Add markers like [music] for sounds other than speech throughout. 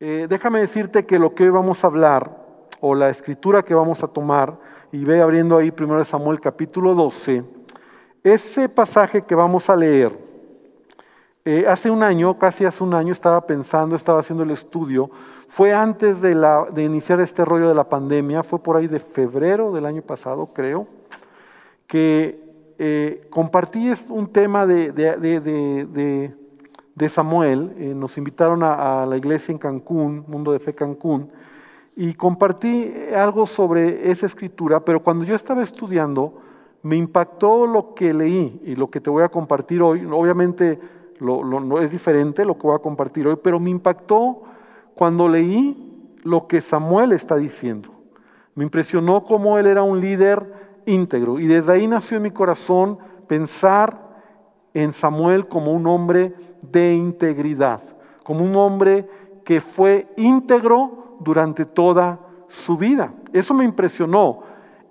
Eh, déjame decirte que lo que hoy vamos a hablar, o la escritura que vamos a tomar, y ve abriendo ahí 1 Samuel capítulo 12, ese pasaje que vamos a leer, eh, hace un año, casi hace un año, estaba pensando, estaba haciendo el estudio, fue antes de, la, de iniciar este rollo de la pandemia, fue por ahí de febrero del año pasado, creo, que eh, compartí un tema de Samuel, eh, nos invitaron a, la iglesia en Cancún, Mundo de Fe Cancún, y compartí algo sobre esa escritura, pero cuando yo estaba estudiando, me impactó lo que leí y lo que te voy a compartir hoy. Obviamente no es diferente lo que voy a compartir hoy, pero me impactó cuando leí lo que Samuel está diciendo. Me impresionó cómo él era un líder íntegro y desde ahí nació en mi corazón pensar en Samuel como un hombre de integridad, como un hombre que fue íntegro durante toda su vida. Eso me impresionó.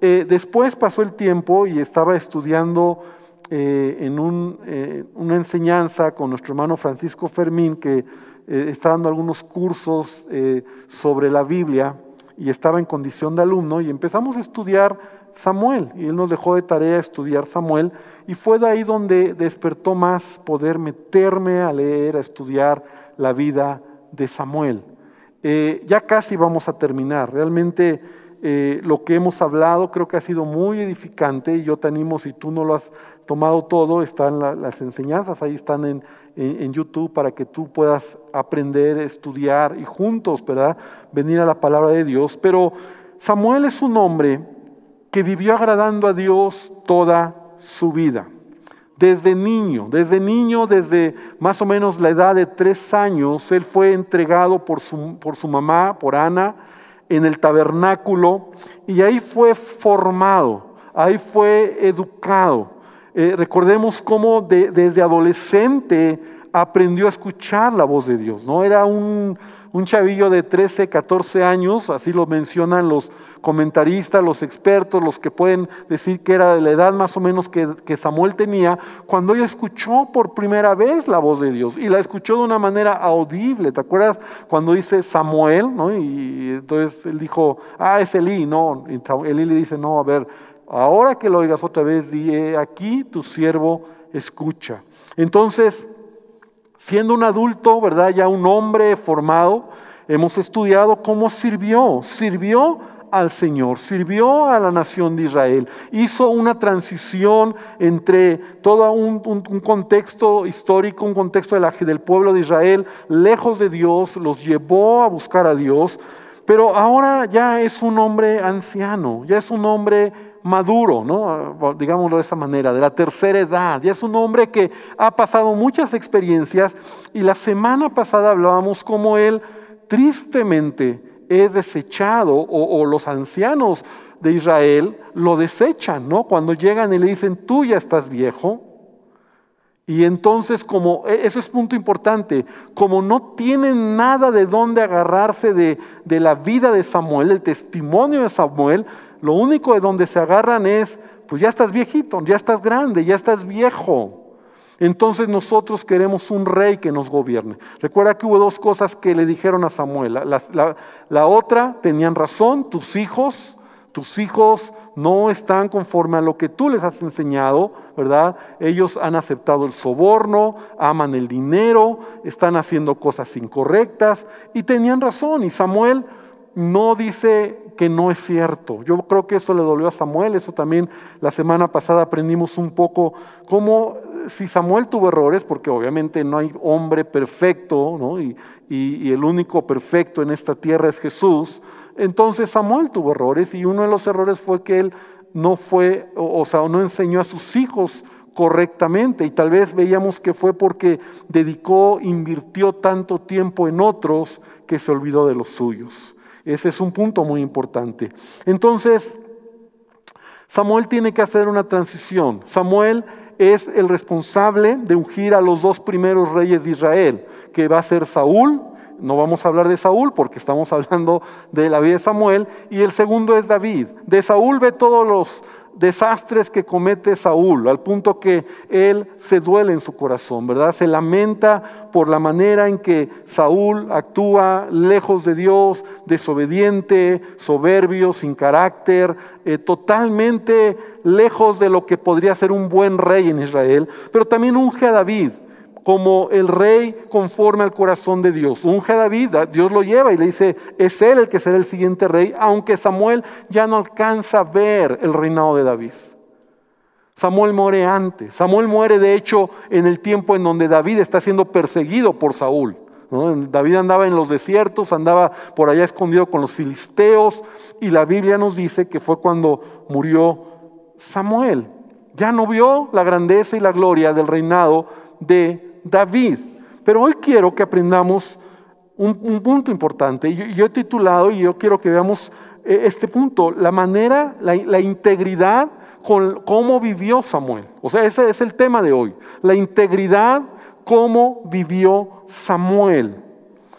Eh, después pasó el tiempo y estaba estudiando eh, en eh, una enseñanza con nuestro hermano Francisco Fermín, que está dando algunos cursos sobre la Biblia y estaba en condición de alumno y empezamos a estudiar Samuel y él nos dejó de tarea estudiar Samuel y fue de ahí donde despertó más poder meterme a leer, a estudiar la vida de Samuel. Eh, ya casi vamos a terminar. Realmente eh, lo que hemos hablado creo que ha sido muy edificante y yo te animo, si tú no lo has tomado todo, están las enseñanzas, ahí están en, en, YouTube para que tú puedas aprender, estudiar y juntos, ¿verdad? Venir a la palabra de Dios. Pero Samuel es un hombre que vivió agradando a Dios toda su vida. Desde niño, desde niño, desde más o menos la edad de tres años, él fue entregado por su, por su mamá, por Ana, en el tabernáculo y ahí fue formado, ahí fue educado. Eh, recordemos cómo desde adolescente aprendió a escuchar la voz de Dios, ¿no? Era un, un chavillo de 13, 14 años, así lo mencionan los, comentaristas, los expertos, los que pueden decir que era de la edad más o menos que, Samuel tenía, cuando ella escuchó por primera vez la voz de Dios y la escuchó de una manera audible. ¿Te acuerdas cuando dice Samuel? ¿no? Y entonces él dijo, ah, es Elí, no. Y Elí le dice, no, a ver, ahora que lo oigas otra vez, di, aquí tu siervo escucha. Entonces, siendo un adulto, ¿verdad? Ya un hombre formado, hemos estudiado cómo sirvió. Sirvió al Señor, sirvió a la nación de Israel, hizo una transición entre todo un, contexto histórico, un contexto del pueblo de Israel, lejos de Dios, los llevó a buscar a Dios, pero ahora ya es un hombre anciano, ya es un hombre maduro, ¿no? digámoslo de esa manera, de la tercera edad. Ya es un hombre que ha pasado muchas experiencias y la semana pasada hablábamos cómo él tristemente es desechado o, los ancianos de Israel lo desechan, ¿no? Cuando llegan y le dicen, tú ya estás viejo. Y entonces, como, e, eso es punto importante, como no tienen nada de dónde agarrarse de, de la vida de Samuel, el testimonio de Samuel, lo único de donde se agarran es, pues ya estás viejito, ya estás grande, ya estás viejo. Entonces nosotros queremos un rey que nos gobierne. Recuerda que hubo dos cosas que le dijeron a Samuel. La, otra, tenían razón, tus hijos, tus hijos no están conforme a lo que tú les has enseñado, ¿verdad? Ellos han aceptado el soborno, aman el dinero, están haciendo cosas incorrectas y tenían razón. Y Samuel no dice que no es cierto. Yo creo que eso le dolió a Samuel, eso también la semana pasada aprendimos un poco cómo si Samuel tuvo errores, porque obviamente no hay hombre perfecto, ¿no? y, el único perfecto en esta tierra es Jesús, entonces Samuel tuvo errores y uno de los errores fue que él no fue, o, sea, no enseñó a sus hijos correctamente y tal vez veíamos que fue porque dedicó, invirtió tanto tiempo en otros que se olvidó de los suyos. Ese es un punto muy importante. Entonces, Samuel tiene que hacer una transición. Samuel es el responsable de ungir a los dos primeros reyes de Israel, que va a ser Saúl, no vamos a hablar de Saúl porque estamos [laughs] hablando de la vida de Samuel, y el segundo es David. De Saúl ve todos los desastres que comete Saúl, al punto que él se duele en su corazón, ¿verdad? Se lamenta por la manera en que Saúl actúa lejos de Dios, desobediente, soberbio, sin carácter, eh, totalmente lejos de lo que podría ser un buen rey en Israel, pero también unge a David como el rey conforme al corazón de Dios. Unge a David, Dios lo lleva y le dice, es él el que será el siguiente rey, aunque Samuel ya no alcanza a ver el reinado de David. Samuel muere antes. Samuel muere de hecho en el tiempo en donde David está siendo perseguido por Saúl. David andaba en los desiertos, andaba por allá escondido con los filisteos y la Biblia nos dice que fue cuando murió Samuel. Ya no vio la grandeza y la gloria del reinado de David. Pero hoy quiero que aprendamos un, punto importante. Yo, he titulado y yo quiero que veamos eh, este punto, la manera, la, integridad con cómo vivió Samuel. O sea, ese es el tema de hoy. La integridad, cómo vivió Samuel.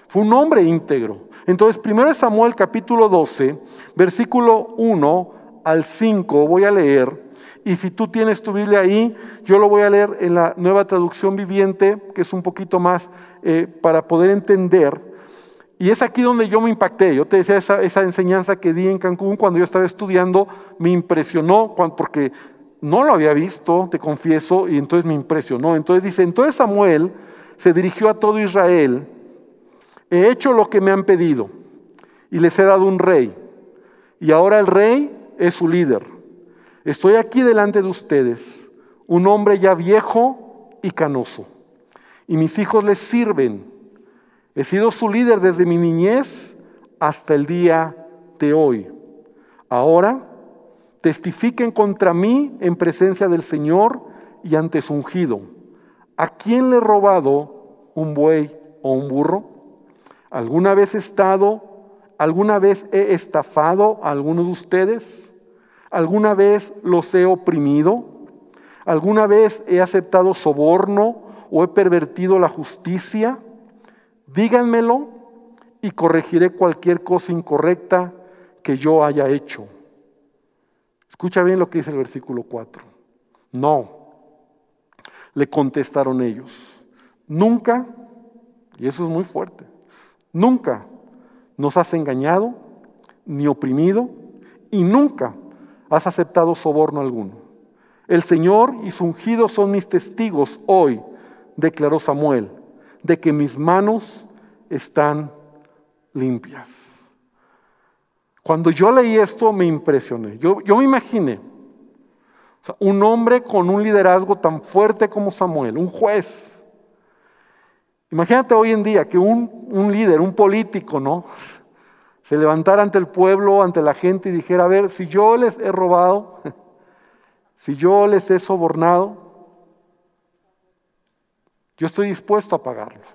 Fue un hombre íntegro. Entonces, primero Samuel capítulo 12, versículo 1 al 5, voy a leer. Y si tú tienes tu Biblia ahí, yo lo voy a leer en la nueva traducción viviente, que es un poquito más eh, para poder entender. Y es aquí donde yo me impacté. Yo te decía, esa, esa enseñanza que di en Cancún cuando yo estaba estudiando me impresionó porque no lo había visto, te confieso, y entonces me impresionó. Entonces dice, entonces Samuel se dirigió a todo Israel, he hecho lo que me han pedido y les he dado un rey. Y ahora el rey es su líder. Estoy aquí delante de ustedes, un hombre ya viejo y canoso, y mis hijos les sirven. He sido su líder desde mi niñez hasta el día de hoy. Ahora testifiquen contra mí en presencia del Señor y ante su ungido. ¿A quién le he robado un buey o un burro? ¿Alguna vez he estado, alguna vez he estafado a alguno de ustedes? ¿Alguna vez los he oprimido? ¿Alguna vez he aceptado soborno o he pervertido la justicia? Díganmelo y corregiré cualquier cosa incorrecta que yo haya hecho. Escucha bien lo que dice el versículo 4. No, le contestaron ellos. Nunca, y eso es muy fuerte, nunca nos has engañado ni oprimido y nunca has aceptado soborno alguno. El Señor y su ungido son mis testigos hoy, declaró Samuel, de que mis manos están limpias. Cuando yo leí esto me impresioné. Yo, yo me imaginé un hombre con un liderazgo tan fuerte como Samuel, un juez. Imagínate hoy en día que un, un líder, un político, ¿no? Se levantara ante el pueblo, ante la gente y dijera, a ver, si yo les he robado, [laughs] si yo les he sobornado, yo estoy dispuesto a pagarlo.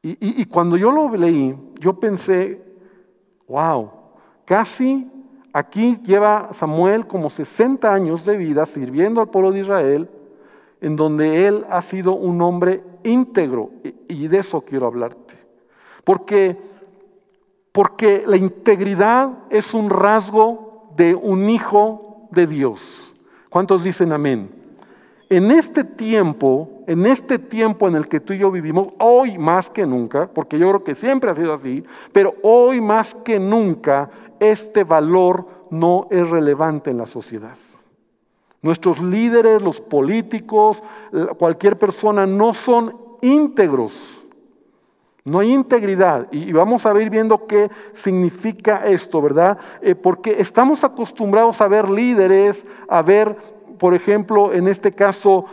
Y, y, cuando yo lo leí, yo pensé, wow, casi aquí lleva Samuel como 60 años de vida sirviendo al pueblo de Israel, en donde él ha sido un hombre íntegro. Y de eso quiero hablarte. Porque porque la integridad es un rasgo de un hijo de Dios. ¿Cuántos dicen amén? En este tiempo, en este tiempo en el que tú y yo vivimos, hoy más que nunca, porque yo creo que siempre ha sido así, pero hoy más que nunca, este valor no es relevante en la sociedad. Nuestros líderes, los políticos, cualquier persona no son íntegros no hay integridad. Y vamos a ir viendo qué significa esto, ¿verdad? Eh, porque estamos acostumbrados a ver líderes, a ver, por ejemplo, en este caso,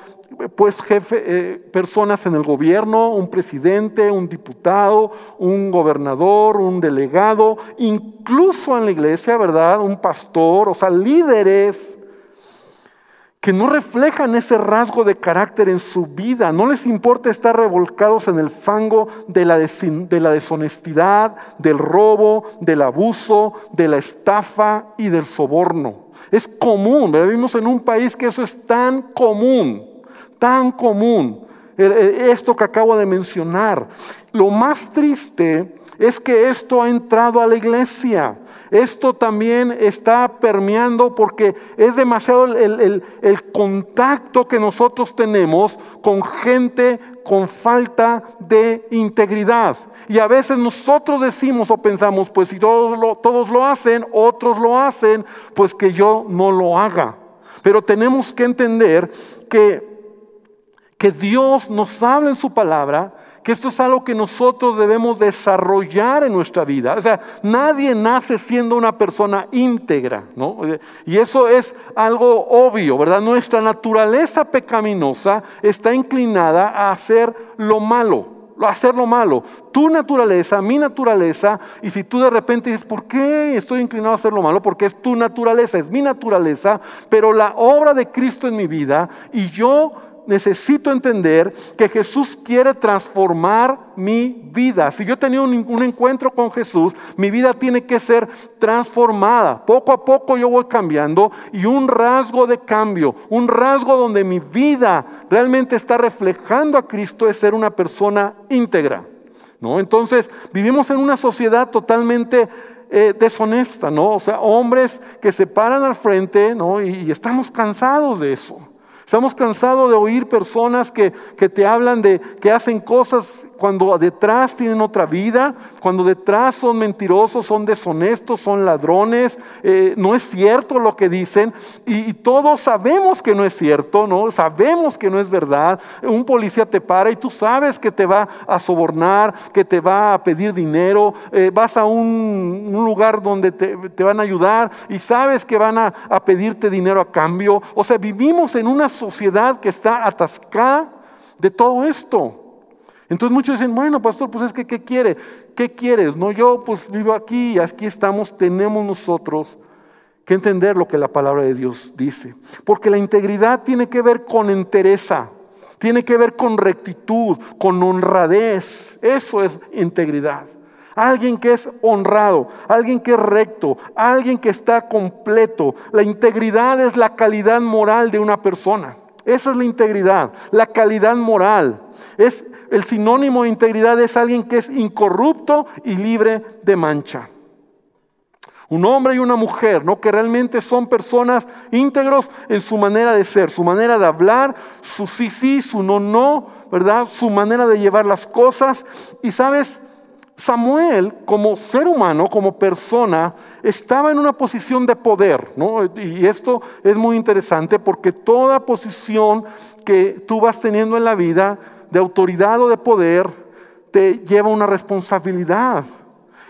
pues jefe, eh, personas en el gobierno, un presidente, un diputado, un gobernador, un delegado, incluso en la iglesia, ¿verdad? Un pastor, o sea, líderes que no reflejan ese rasgo de carácter en su vida. No les importa estar revolcados en el fango de la, de la, deshonestidad, del robo, del abuso, de la estafa y del soborno. Es común, vivimos en un país que eso es tan común, tan común. Esto que acabo de mencionar. Lo más triste es que esto ha entrado a la iglesia. Esto también está permeando porque es demasiado el, contacto que nosotros tenemos con gente con falta de integridad. Y a veces nosotros decimos o pensamos, pues si todos lo, todos lo hacen, otros lo hacen, pues que yo no lo haga. Pero tenemos que entender que, que Dios nos habla en su palabra que esto es algo que nosotros debemos desarrollar en nuestra vida. O sea, nadie nace siendo una persona íntegra, ¿no? Y eso es algo obvio, ¿verdad? Nuestra naturaleza pecaminosa está inclinada a hacer lo malo a hacer lo malo. Tu naturaleza, mi naturaleza, y si tú de repente dices, ¿por qué estoy inclinado a hacer lo malo? Porque es tu naturaleza, es mi naturaleza, pero la obra de Cristo en mi vida y yo necesito entender que Jesús quiere transformar mi vida. Si yo he tenido un, encuentro con Jesús, mi vida tiene que ser transformada. Poco a poco yo voy cambiando y un rasgo de cambio, un rasgo donde mi vida realmente está reflejando a Cristo es ser una persona íntegra. ¿no? Entonces, vivimos en una sociedad totalmente eh, deshonesta, ¿no? O sea, hombres que se paran al frente, ¿no? y estamos cansados de eso. Estamos cansados de oír personas que, que, te hablan de que hacen cosas cuando detrás tienen otra vida, cuando detrás son mentirosos, son deshonestos, son ladrones, eh, no es cierto lo que dicen y, todos sabemos que no es cierto, ¿no? Sabemos que no es verdad. Un policía te para y tú sabes que te va a sobornar, que te va a pedir dinero, eh, vas a un, lugar donde te, van a ayudar y sabes que van a pedirte dinero a cambio. O sea, vivimos en una sociedad que está atascada de todo esto. Entonces muchos dicen, bueno, pastor, pues es que, ¿qué quiere? ¿Qué quieres? No, yo pues vivo aquí y aquí estamos, tenemos nosotros que entender lo que la palabra de Dios dice. Porque la integridad tiene que ver con entereza, tiene que ver con rectitud, con honradez. Eso es integridad. Alguien que es honrado, alguien que es recto, alguien que está completo. La integridad es la calidad moral de una persona. Esa es la integridad, la calidad moral. Es el sinónimo de integridad es alguien que es incorrupto y libre de mancha. Un hombre y una mujer, ¿no? Que realmente son personas íntegros en su manera de ser, su manera de hablar, su sí sí, su no no, ¿verdad? Su manera de llevar las cosas. Y sabes, Samuel como ser humano, como persona, estaba en una posición de poder, ¿no? Y esto es muy interesante porque toda posición que tú vas teniendo en la vida de autoridad o de poder, te lleva una responsabilidad.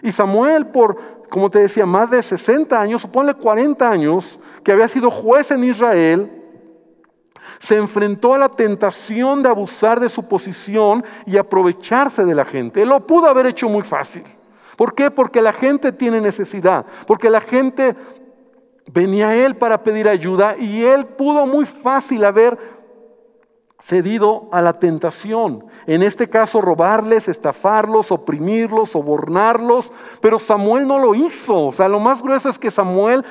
Y Samuel, por, como te decía, más de 60 años, supone 40 años, que había sido juez en Israel, se enfrentó a la tentación de abusar de su posición y aprovecharse de la gente. Él lo pudo haber hecho muy fácil. ¿Por qué? Porque la gente tiene necesidad, porque la gente venía a él para pedir ayuda y él pudo muy fácil haber cedido a la tentación. En este caso, robarles, estafarlos, oprimirlos, sobornarlos. Pero Samuel no lo hizo. O sea, lo más grueso es que Samuel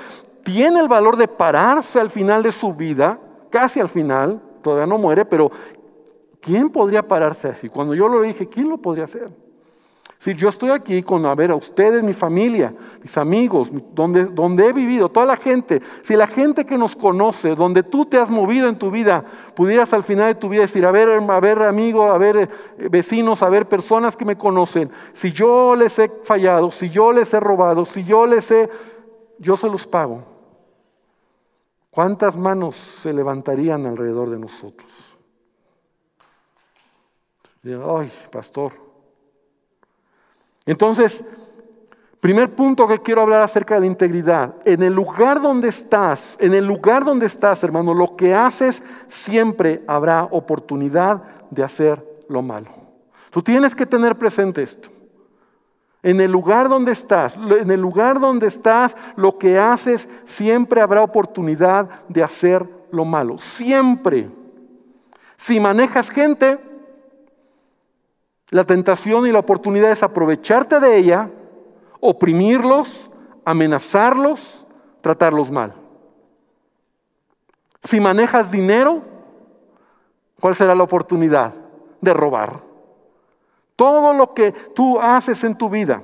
tiene el valor de pararse al final de su vida, casi al final, todavía no muere, pero ¿quién podría pararse así? Cuando yo lo dije, ¿quién lo podría hacer? Si yo estoy aquí con, a ver, a ustedes, mi familia, mis amigos, donde, donde he vivido, toda la gente, si la gente que nos conoce, donde tú te has movido en tu vida, pudieras al final de tu vida decir, a ver, a ver amigos, a ver eh, vecinos, a ver personas que me conocen, si yo les he fallado, si yo les he robado, si yo les he, yo se los pago. ¿Cuántas manos se levantarían alrededor de nosotros? Ay, pastor, entonces, primer punto que quiero hablar acerca de la integridad. En el lugar donde estás, en el lugar donde estás, hermano, lo que haces siempre habrá oportunidad de hacer lo malo. Tú tienes que tener presente esto. En el lugar donde estás, en el lugar donde estás, lo que haces siempre habrá oportunidad de hacer lo malo. Siempre. Si manejas gente, la tentación y la oportunidad es aprovecharte de ella, oprimirlos, amenazarlos, tratarlos mal. Si manejas dinero, ¿cuál será la oportunidad? De robar. Todo lo que tú haces en tu vida,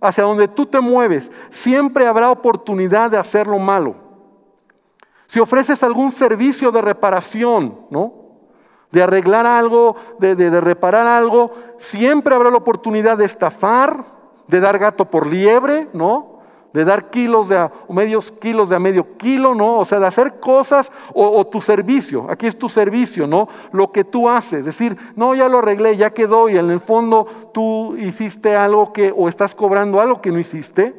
hacia donde tú te mueves, siempre habrá oportunidad de hacer lo malo. Si ofreces algún servicio de reparación, ¿no? De arreglar algo, de, de reparar algo, siempre habrá la oportunidad de estafar, de dar gato por liebre, ¿no? de dar kilos de a, medios kilos de a medio kilo, ¿no? O sea, de hacer cosas o, tu servicio. Aquí es tu servicio, ¿no? Lo que tú haces. Decir, no, ya lo arreglé, ya quedó y en el fondo tú hiciste algo que, o estás cobrando algo que no hiciste.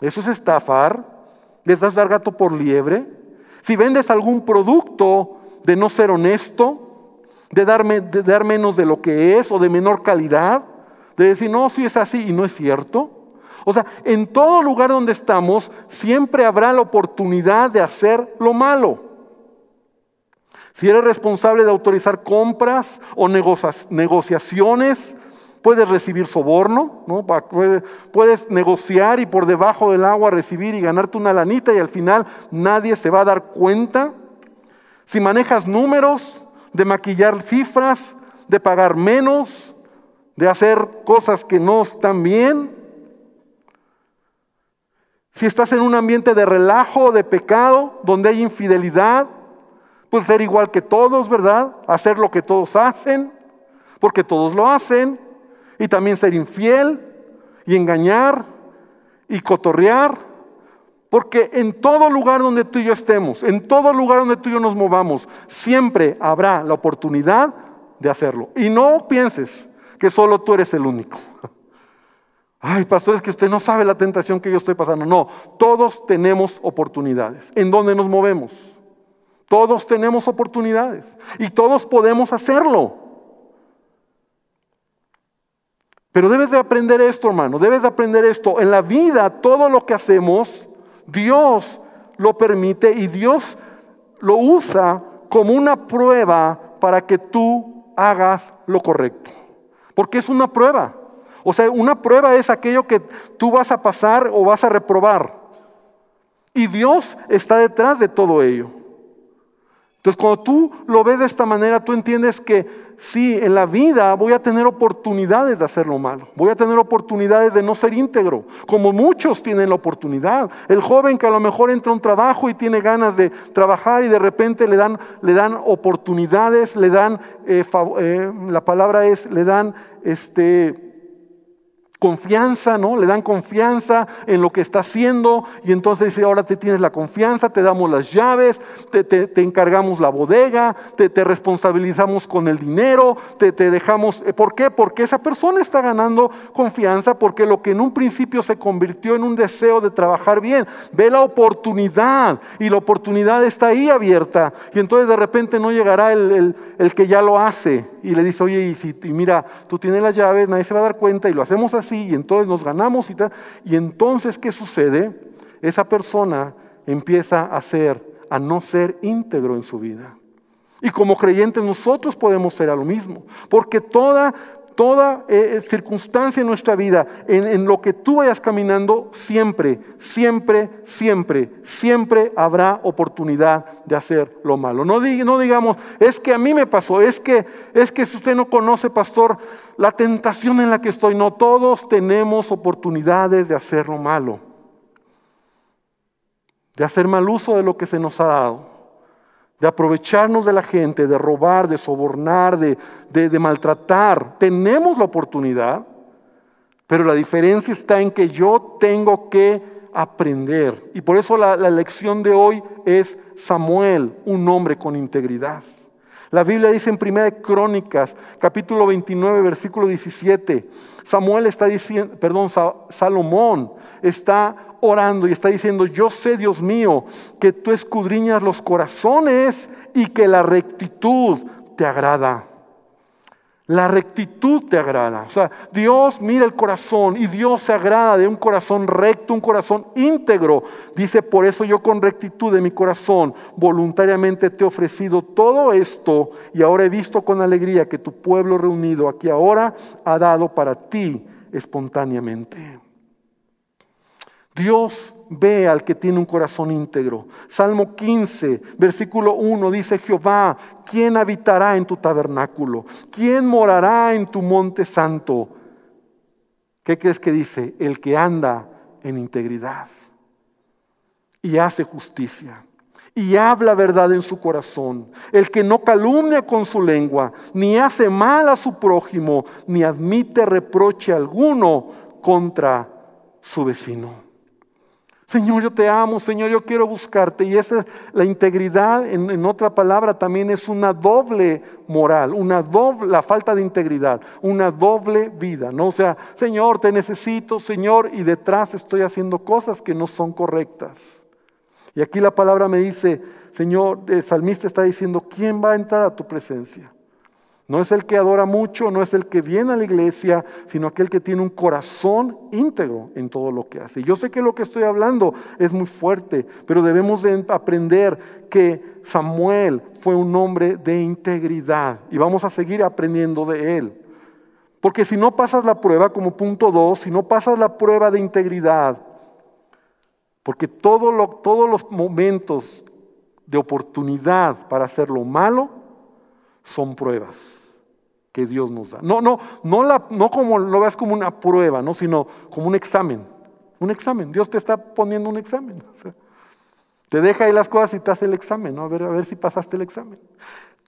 Eso es estafar. Les das dar gato por liebre. Si vendes algún producto de no ser honesto, de, darme, de dar menos de lo que es o de menor calidad, de decir, no, si es así y no es cierto. O sea, en todo lugar donde estamos siempre habrá la oportunidad de hacer lo malo. Si eres responsable de autorizar compras o negociaciones, puedes recibir soborno, ¿no? puedes negociar y por debajo del agua recibir y ganarte una lanita y al final nadie se va a dar cuenta. Si manejas números, de maquillar cifras, de pagar menos, de hacer cosas que no están bien, si estás en un ambiente de relajo, de pecado, donde hay infidelidad, pues ser igual que todos, ¿verdad? Hacer lo que todos hacen, porque todos lo hacen. Y también ser infiel y engañar y cotorrear. Porque en todo lugar donde tú y yo estemos, en todo lugar donde tú y yo nos movamos, siempre habrá la oportunidad de hacerlo. Y no pienses que solo tú eres el único. [laughs] Ay, pastor, es que usted no sabe la tentación que yo estoy pasando. No, todos tenemos oportunidades. ¿En dónde nos movemos? Todos tenemos oportunidades y todos podemos hacerlo. Pero debes de aprender esto, hermano, debes de aprender esto. En la vida, todo lo que hacemos, Dios lo permite y Dios lo usa como una prueba para que tú hagas lo correcto. Porque es una prueba. O sea, una prueba es aquello que tú vas a pasar o vas a reprobar. Y Dios está detrás de todo ello. Entonces, cuando tú lo ves de esta manera, tú entiendes que sí, en la vida voy a tener oportunidades de hacer lo malo. Voy a tener oportunidades de no ser íntegro, como muchos tienen la oportunidad. El joven que a lo mejor entra a un trabajo y tiene ganas de trabajar y de repente le dan, le dan oportunidades, le dan, eh, eh, la palabra es, le dan este confianza, ¿no? Le dan confianza en lo que está haciendo y entonces dice, ahora te tienes la confianza, te damos las llaves, te, encargamos la bodega, te, responsabilizamos con el dinero, te, dejamos... Eh, ¿Por qué? Porque esa persona está ganando confianza porque lo que en un principio se convirtió en un deseo de trabajar bien, ve la oportunidad y la oportunidad está ahí abierta y entonces de repente no llegará el, que ya lo hace y le dice, oye, y, si, y mira, tú tienes las llaves, nadie se va a dar cuenta y lo hacemos así y entonces nos ganamos y tal. Y entonces, ¿qué sucede? Esa persona empieza a ser, a no ser íntegro en su vida. Y como creyentes nosotros podemos ser a lo mismo, porque toda, toda eh, eh, circunstancia en nuestra vida, en, lo que tú vayas caminando, siempre, siempre, siempre, siempre habrá oportunidad de hacer lo malo. No, no digamos, es que a mí me pasó, es que, es que si usted no conoce, pastor, la tentación en la que estoy. No todos tenemos oportunidades de hacer lo malo, de hacer mal uso de lo que se nos ha dado, de aprovecharnos de la gente, de robar, de sobornar, de, maltratar. Tenemos la oportunidad, pero la diferencia está en que yo tengo que aprender. Y por eso la, la lección de hoy es Samuel, un hombre con integridad. La Biblia dice en Primera de Crónicas, capítulo 29, versículo 17, Samuel está diciendo, perdón, Salomón está orando y está diciendo, yo sé, Dios mío, que tú escudriñas los corazones y que la rectitud te agrada. La rectitud te agrada. O sea, Dios mira el corazón y Dios se agrada de un corazón recto, un corazón íntegro. Dice, por eso yo con rectitud de mi corazón voluntariamente te he ofrecido todo esto y ahora he visto con alegría que tu pueblo reunido aquí ahora ha dado para ti espontáneamente. Dios ve al que tiene un corazón íntegro. Salmo 15, versículo 1 dice, Jehová, ¿quién habitará en tu tabernáculo? ¿Quién morará en tu monte santo? ¿Qué crees que dice? El que anda en integridad y hace justicia y habla verdad en su corazón, el que no calumnia con su lengua, ni hace mal a su prójimo, ni admite reproche alguno contra su vecino. Señor, yo te amo, Señor, yo quiero buscarte. Y esa la integridad, en, otra palabra, también es una doble moral, una doble, la falta de integridad, una doble vida, ¿no? O sea, Señor, te necesito, Señor, y detrás estoy haciendo cosas que no son correctas. Y aquí la palabra me dice, Señor, el salmista está diciendo, ¿quién va a entrar a tu presencia? No es el que adora mucho, no es el que viene a la iglesia, sino aquel que tiene un corazón íntegro en todo lo que hace. Yo sé que lo que estoy hablando es muy fuerte, pero debemos de aprender que Samuel fue un hombre de integridad y vamos a seguir aprendiendo de él. Porque si no pasas la prueba como punto dos, si no pasas la prueba de integridad, porque todos los momentos de oportunidad para hacer lo malo son pruebas que Dios nos da. No, no, no, la, no como lo veas como una prueba, ¿no? sino como un examen. Un examen. Dios te está poniendo un examen. te deja ahí las cosas y te hace el examen, ¿no? A ver, a ver si pasaste el examen.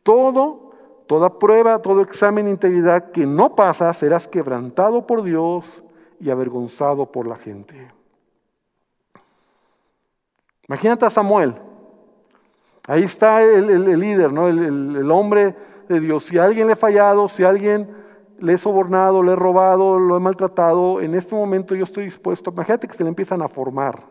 Todo, toda prueba, todo examen de integridad que no pasa, serás quebrantado por Dios y avergonzado por la gente. Imagínate a Samuel. Ahí está el, líder, ¿no? el hombre de Dios. Si a alguien le he fallado, si a alguien le he sobornado, le he robado, lo he maltratado, en este momento yo estoy dispuesto. Imagínate que se le empiezan a formar.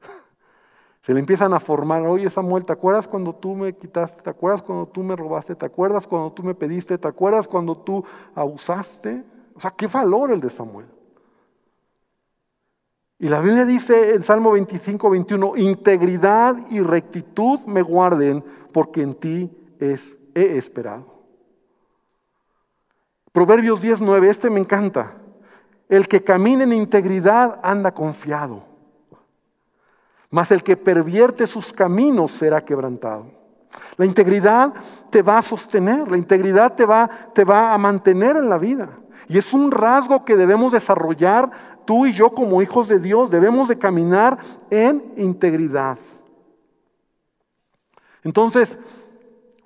[laughs] Se le empiezan a formar. Oye, Samuel, ¿te acuerdas cuando tú me quitaste? ¿Te acuerdas cuando tú me robaste? ¿Te acuerdas cuando tú me pediste? ¿Te acuerdas cuando tú abusaste? O sea, qué valor el de Samuel. Y la Biblia dice en Salmo 25, 21, integridad y rectitud me guarden porque en ti es he esperado. Proverbios 19, este me encanta. El que camina en integridad anda confiado, mas el que pervierte sus caminos será quebrantado. La integridad te va a sostener, la integridad te va, te va a mantener en la vida. Y es un rasgo que debemos desarrollar tú y yo como hijos de Dios. Debemos de caminar en integridad. Entonces,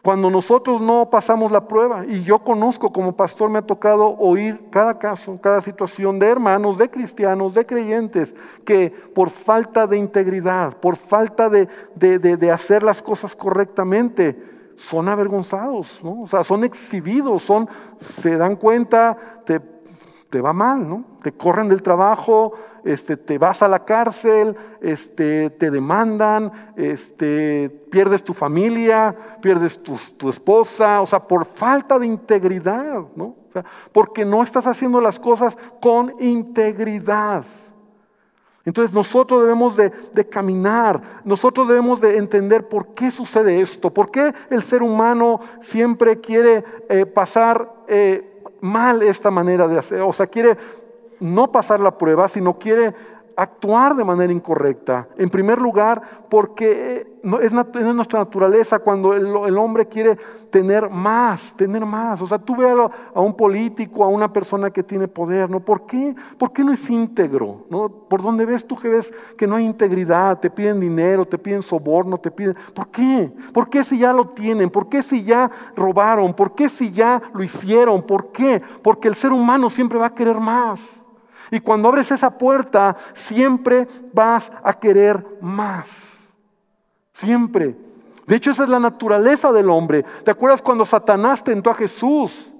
cuando nosotros no pasamos la prueba, y yo conozco como pastor, me ha tocado oír cada caso, cada situación de hermanos, de cristianos, de creyentes, que por falta de integridad, por falta de, de, hacer las cosas correctamente, son avergonzados, ¿no? o sea, son exhibidos, son, se dan cuenta, te te va mal, ¿no? Te corren del trabajo, este, te vas a la cárcel, este, te demandan, este, pierdes tu familia, pierdes tu, tu, esposa, o sea, por falta de integridad, ¿no? O sea, porque no estás haciendo las cosas con integridad. Entonces nosotros debemos de, caminar, nosotros debemos de entender por qué sucede esto, por qué el ser humano siempre quiere eh, pasar eh, mal esta manera de hacer, o sea, quiere no pasar la prueba, sino quiere actuar de manera incorrecta. En primer lugar, porque es, nuestra naturaleza cuando el, hombre quiere tener más, tener más. O sea, tú ves a, un político, a una persona que tiene poder, ¿no? ¿Por qué? ¿Por qué no es íntegro? ¿no? Por donde ves tú que ves que no hay integridad, te piden dinero, te piden soborno, te piden... ¿Por qué? ¿Por qué si ya lo tienen? ¿Por qué si ya robaron? ¿Por qué si ya lo hicieron? ¿Por qué? Porque el ser humano siempre va a querer más. Y cuando abres esa puerta, siempre vas a querer más. Siempre. De hecho, esa es la naturaleza del hombre. ¿Te acuerdas cuando Satanás tentó a Jesús?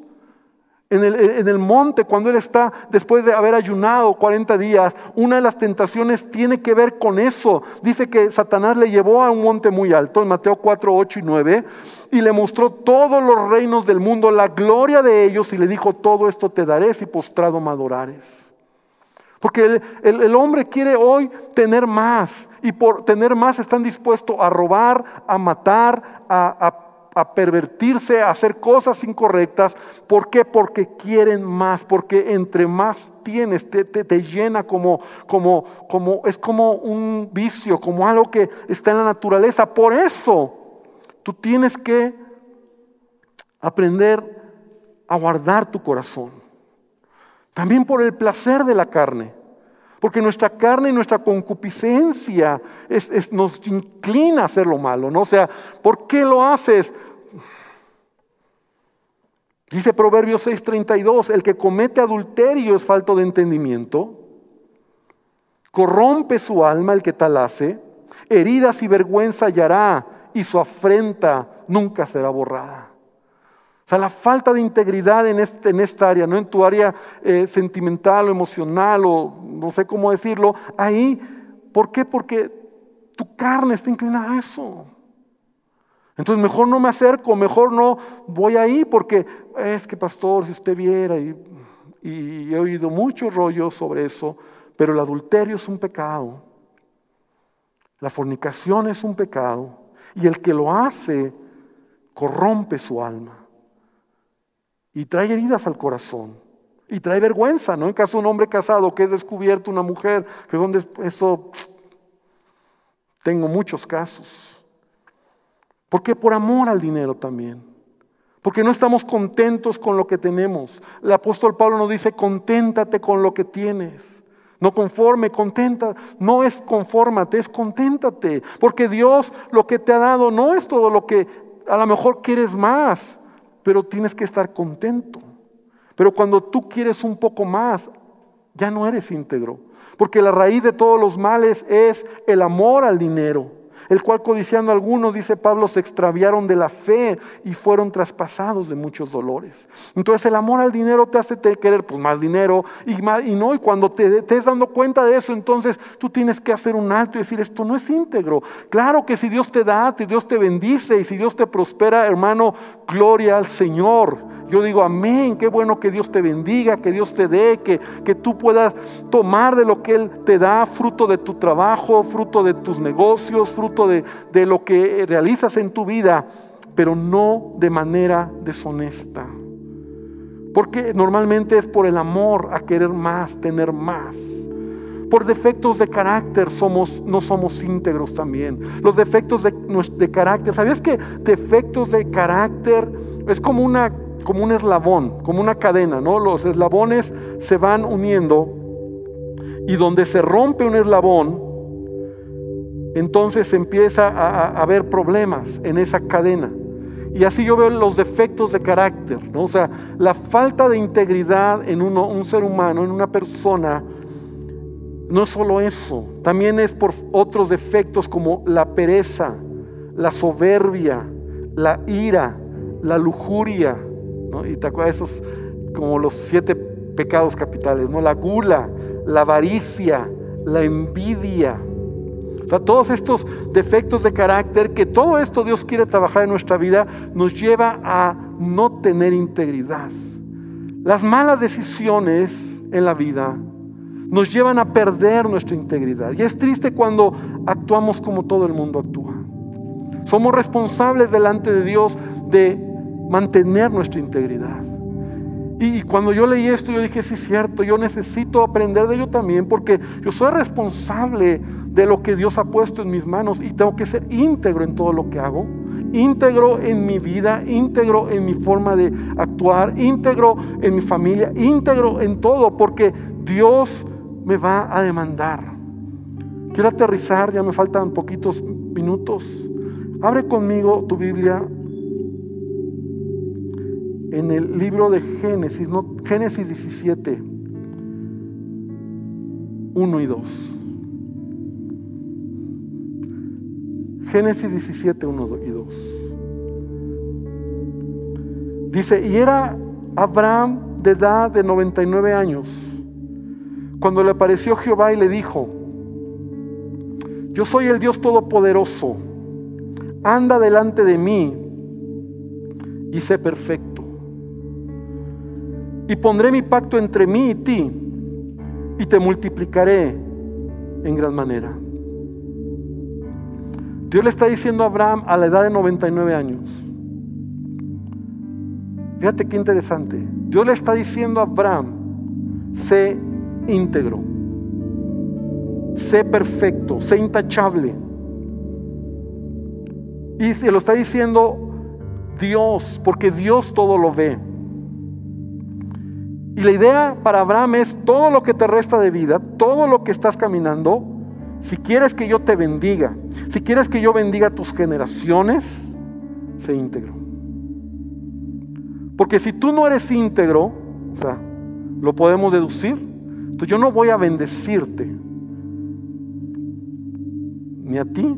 En el, en el, monte, cuando él está después de haber ayunado 40 días, una de las tentaciones tiene que ver con eso. Dice que Satanás le llevó a un monte muy alto, en Mateo 4, 8 y 9, y le mostró todos los reinos del mundo, la gloria de ellos, y le dijo, todo esto te daré si postrado me adorares. Porque el, hombre quiere hoy tener más y por tener más están dispuestos a robar, a matar, a, pervertirse, a hacer cosas incorrectas. ¿Por qué? Porque quieren más, porque entre más tienes te, te, llena como, como, como, es como un vicio, como algo que está en la naturaleza. Por eso tú tienes que aprender a guardar tu corazón. También por el placer de la carne. Porque nuestra carne y nuestra concupiscencia nos inclina a hacer lo malo, ¿no? O sea, ¿por qué lo haces? Dice Proverbios 6:32, el que comete adulterio es falto de entendimiento, corrompe su alma el que tal hace, heridas y vergüenza hallará y su afrenta nunca será borrada. O sea, la falta de integridad en, este, en esta área, no en tu área eh, sentimental o emocional o no sé cómo decirlo, ahí, ¿por qué? Porque tu carne está inclinada a eso. Entonces mejor no me acerco, mejor no voy ahí porque es que pastor, si usted viera y, y he oído muchos rollos sobre eso, pero el adulterio es un pecado, la fornicación es un pecado y el que lo hace corrompe su alma y trae heridas al corazón y trae vergüenza, ¿no? En caso de un hombre casado que es descubierto una mujer, que donde eso tengo muchos casos. Porque por amor al dinero también. Porque no estamos contentos con lo que tenemos. El apóstol Pablo nos dice, conténtate con lo que tienes. No conforme, contenta. No es confórmate, es conténtate. Porque Dios lo que te ha dado no es todo lo que a lo mejor quieres más, pero tienes que estar contento. Pero cuando tú quieres un poco más, ya no eres íntegro. Porque la raíz de todos los males es el amor al dinero el cual codiciando algunos, dice Pablo, se extraviaron de la fe y fueron traspasados de muchos dolores. Entonces el amor al dinero te hace querer pues, más dinero y, más, y no, y cuando te estés dando cuenta de eso, entonces tú tienes que hacer un alto y decir, esto no es íntegro. Claro que si Dios te da, si Dios te bendice y si Dios te prospera, hermano, gloria al Señor. Yo digo, amén, qué bueno que Dios te bendiga, que Dios te dé, que, que tú puedas tomar de lo que Él te da, fruto de tu trabajo, fruto de tus negocios, fruto de, de lo que realizas en tu vida, pero no de manera deshonesta. Porque normalmente es por el amor a querer más, tener más. Por defectos de carácter somos, no somos íntegros también. Los defectos de, de carácter, ¿sabías que defectos de carácter es como una como un eslabón, como una cadena, ¿no? Los eslabones se van uniendo y donde se rompe un eslabón, entonces empieza a, haber problemas en esa cadena. Y así yo veo los defectos de carácter, ¿no? O sea, la falta de integridad en un ser humano, en una persona, no es solo eso, también es por otros defectos como la pereza, la soberbia, la ira, la lujuria, y te acuerdas esos como los siete pecados capitales, ¿no? La gula, la avaricia, la envidia. O sea, todos estos defectos de carácter, que todo esto Dios quiere trabajar en nuestra vida, nos lleva a no tener integridad. Las malas decisiones en la vida nos llevan a perder nuestra integridad. Y es triste cuando actuamos como todo el mundo actúa. Somos responsables delante de Dios de mantener nuestra integridad. Y cuando yo leí esto, yo dije, sí es cierto, yo necesito aprender de ello también, porque yo soy responsable de lo que Dios ha puesto en mis manos y tengo que ser íntegro en todo lo que hago, íntegro en mi vida, íntegro en mi forma de actuar, íntegro en mi familia, íntegro en todo, porque Dios me va a demandar. Quiero aterrizar, ya me faltan poquitos minutos. Abre conmigo tu Biblia en el libro de Génesis, no, Génesis 17, 1 y 2. Génesis 17, 1 y 2. Dice, y era Abraham de edad de 99 años, cuando le apareció Jehová y le dijo, yo soy el Dios Todopoderoso, anda delante de mí y sé perfecto y pondré mi pacto entre mí y ti y te multiplicaré en gran manera. Dios le está diciendo a Abraham a la edad de 99 años. Fíjate qué interesante. Dios le está diciendo a Abraham, sé íntegro, sé perfecto, sé intachable. Y se lo está diciendo Dios, porque Dios todo lo ve. Y la idea para Abraham es todo lo que te resta de vida, todo lo que estás caminando, si quieres que yo te bendiga, si quieres que yo bendiga tus generaciones, sé íntegro. Porque si tú no eres íntegro, o sea, lo podemos deducir, entonces yo no voy a bendecirte, ni a ti,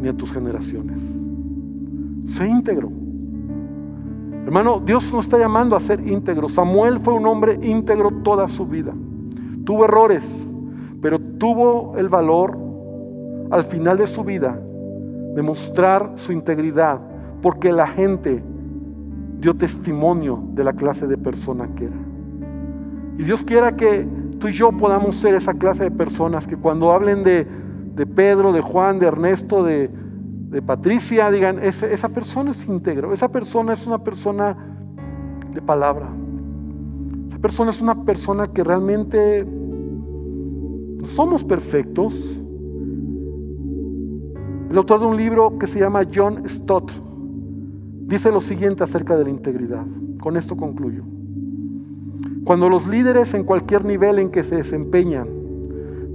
ni a tus generaciones. Sé íntegro. Hermano, Dios nos está llamando a ser íntegro. Samuel fue un hombre íntegro toda su vida. Tuvo errores, pero tuvo el valor al final de su vida de mostrar su integridad, porque la gente dio testimonio de la clase de persona que era. Y Dios quiera que tú y yo podamos ser esa clase de personas que cuando hablen de, de Pedro, de Juan, de Ernesto, de, de Patricia, digan, esa persona es íntegro, esa persona es una persona de palabra. Esa persona es una persona que realmente no somos perfectos. El autor de un libro que se llama John Stott dice lo siguiente acerca de la integridad. Con esto concluyo. Cuando los líderes en cualquier nivel en que se desempeñan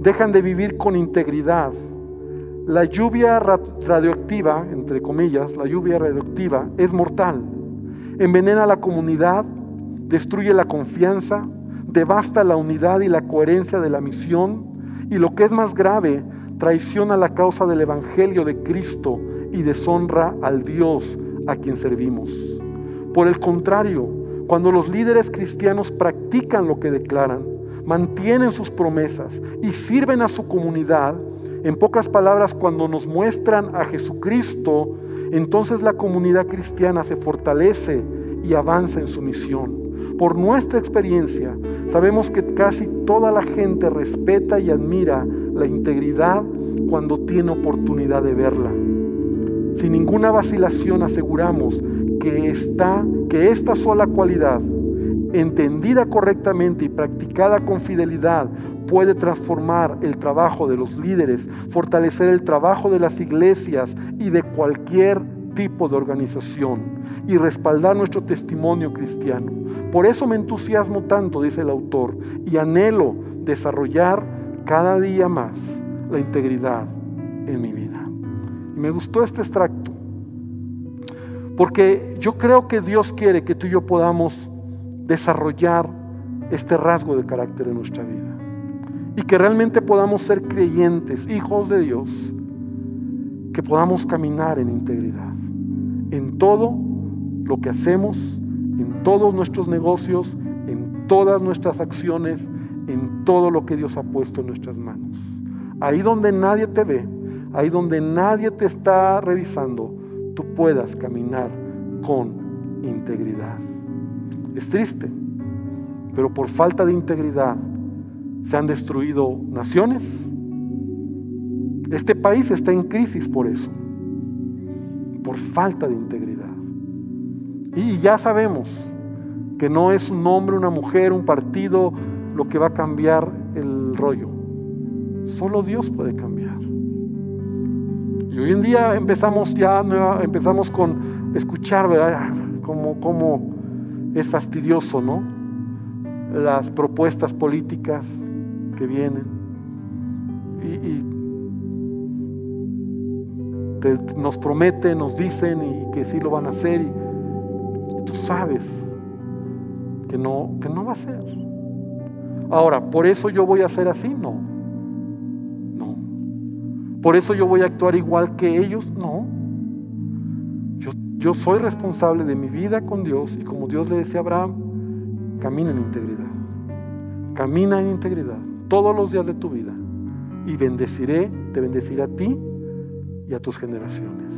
dejan de vivir con integridad, la lluvia radioactiva, entre comillas, la lluvia radioactiva es mortal. Envenena la comunidad, destruye la confianza, devasta la unidad y la coherencia de la misión y lo que es más grave, traiciona la causa del Evangelio de Cristo y deshonra al Dios a quien servimos. Por el contrario, cuando los líderes cristianos practican lo que declaran, mantienen sus promesas y sirven a su comunidad, en pocas palabras, cuando nos muestran a Jesucristo, entonces la comunidad cristiana se fortalece y avanza en su misión. Por nuestra experiencia, sabemos que casi toda la gente respeta y admira la integridad cuando tiene oportunidad de verla. Sin ninguna vacilación aseguramos que, que esta sola cualidad, entendida correctamente y practicada con fidelidad, puede transformar el trabajo de los líderes, fortalecer el trabajo de las iglesias y de cualquier tipo de organización y respaldar nuestro testimonio cristiano. Por eso me entusiasmo tanto, dice el autor, y anhelo desarrollar cada día más la integridad en mi vida. Y me gustó este extracto, porque yo creo que Dios quiere que tú y yo podamos desarrollar este rasgo de carácter en nuestra vida y que realmente podamos ser creyentes, hijos de Dios, que podamos caminar en integridad, en todo lo que hacemos, en todos nuestros negocios, en todas nuestras acciones, en todo lo que Dios ha puesto en nuestras manos. Ahí donde nadie te ve, ahí donde nadie te está revisando, tú puedas caminar con integridad. Es triste, pero por falta de integridad se han destruido naciones. Este país está en crisis por eso, por falta de integridad. Y ya sabemos que no es un hombre, una mujer, un partido lo que va a cambiar el rollo. Solo Dios puede cambiar. Y hoy en día empezamos ya, empezamos con escuchar, ¿verdad? Como, como es fastidioso, ¿no? Las propuestas políticas, que vienen y, nos prometen, nos dicen y que sí lo van a hacer y, tú sabes que no, que no va a ser. Ahora, ¿por eso yo voy a ser así? No. No. ¿Por eso yo voy a actuar igual que ellos? No. Yo, soy responsable de mi vida con Dios y como Dios le decía a Abraham, camina en integridad. Camina en integridad todos los días de tu vida y bendeciré, te bendeciré a ti y a tus generaciones.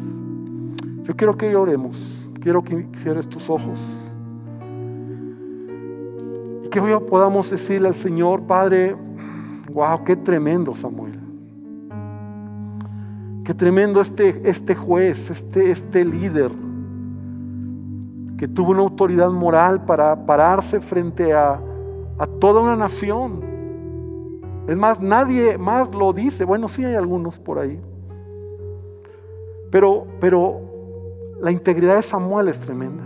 Yo quiero que oremos, quiero que cierres tus ojos y que hoy podamos decirle al Señor, Padre, wow, qué tremendo Samuel. Qué tremendo este, este juez, este, este líder que tuvo una autoridad moral para pararse frente a, a toda una nación es más, nadie más lo dice. Bueno, sí hay algunos por ahí. Pero, pero la integridad de Samuel es tremenda.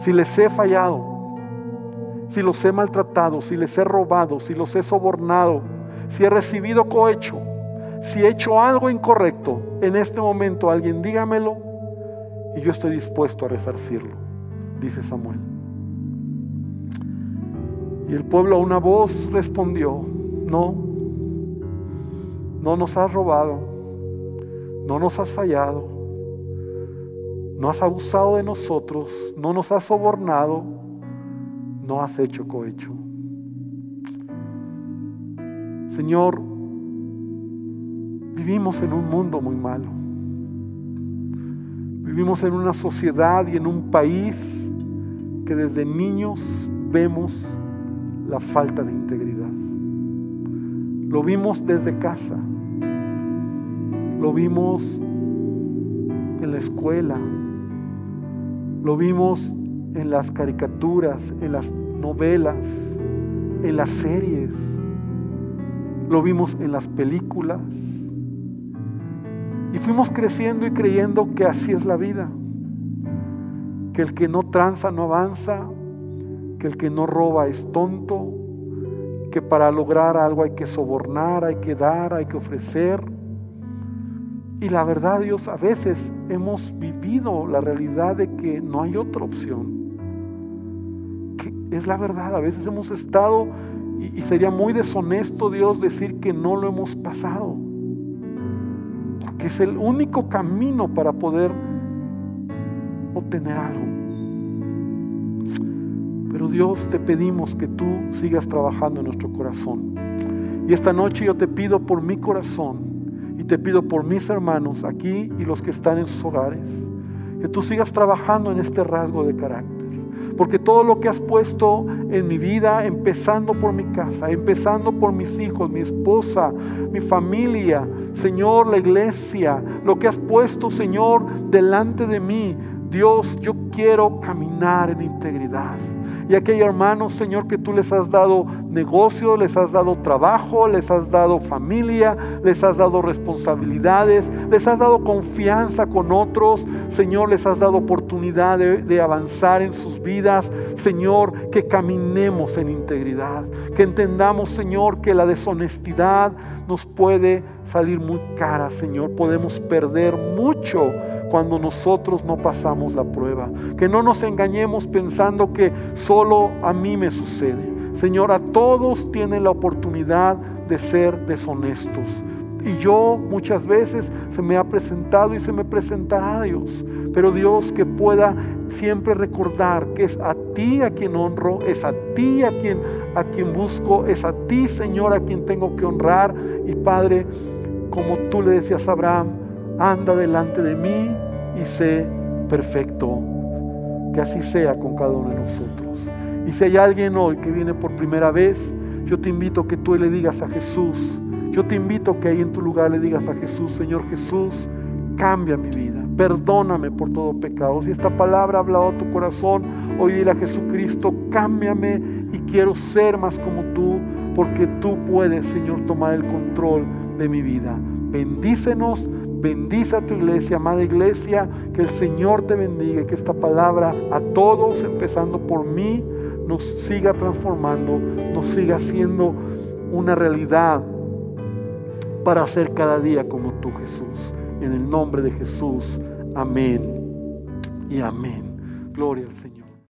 si les he fallado, si los he maltratado, si les he robado, si los he sobornado, si he recibido cohecho, si he hecho algo incorrecto, en este momento alguien dígamelo y yo estoy dispuesto a resarcirlo, dice Samuel. Y el pueblo a una voz respondió, no, no nos has robado, no nos has fallado, no has abusado de nosotros, no nos has sobornado, no has hecho cohecho. Señor, vivimos en un mundo muy malo. Vivimos en una sociedad y en un país que desde niños vemos la falta de integridad. Lo vimos desde casa, lo vimos en la escuela, lo vimos en las caricaturas, en las novelas, en las series, lo vimos en las películas. Y fuimos creciendo y creyendo que así es la vida, que el que no tranza no avanza, que el que no roba es tonto, que para lograr algo hay que sobornar, hay que dar, hay que ofrecer. Y la verdad, Dios, a veces hemos vivido la realidad de que no hay otra opción. Que es la verdad, a veces hemos estado y, y sería muy deshonesto, Dios, decir que no lo hemos pasado. Porque es el único camino para poder obtener algo. Pero Dios, te pedimos que tú sigas trabajando en nuestro corazón. Y esta noche yo te pido por mi corazón y te pido por mis hermanos aquí y los que están en sus hogares, que tú sigas trabajando en este rasgo de carácter. Porque todo lo que has puesto en mi vida, empezando por mi casa, empezando por mis hijos, mi esposa, mi familia, Señor, la iglesia, lo que has puesto, Señor, delante de mí, Dios, yo quiero caminar en integridad. Y aquellos hermanos, Señor, que tú les has dado negocio, les has dado trabajo, les has dado familia, les has dado responsabilidades, les has dado confianza con otros, Señor, les has dado oportunidad de, de avanzar en sus vidas. Señor, que caminemos en integridad, que entendamos, Señor, que la deshonestidad nos puede salir muy cara, Señor. Podemos perder mucho cuando nosotros no pasamos la prueba. Que no nos engañemos pensando que solo a mí me sucede. Señor, a todos tienen la oportunidad de ser deshonestos. Y yo muchas veces se me ha presentado y se me presentará a Dios. Pero Dios que pueda siempre recordar que es a ti a quien honro, es a ti a quien, a quien busco, es a ti Señor a quien tengo que honrar. Y Padre, como tú le decías a Abraham, anda delante de mí y sé perfecto. Que así sea con cada uno de nosotros. Y si hay alguien hoy que viene por primera vez, yo te invito a que tú le digas a Jesús, yo te invito que ahí en tu lugar le digas a Jesús, Señor Jesús, cambia mi vida, perdóname por todo pecado. Si esta palabra ha hablado a tu corazón, hoy dile a Jesucristo, cámbiame y quiero ser más como tú, porque tú puedes, Señor, tomar el control de mi vida. Bendícenos, bendice a tu iglesia, amada iglesia, que el Señor te bendiga y que esta palabra a todos, empezando por mí, nos siga transformando, nos siga siendo una realidad para ser cada día como tú, Jesús. En el nombre de Jesús. Amén y amén. Gloria al Señor.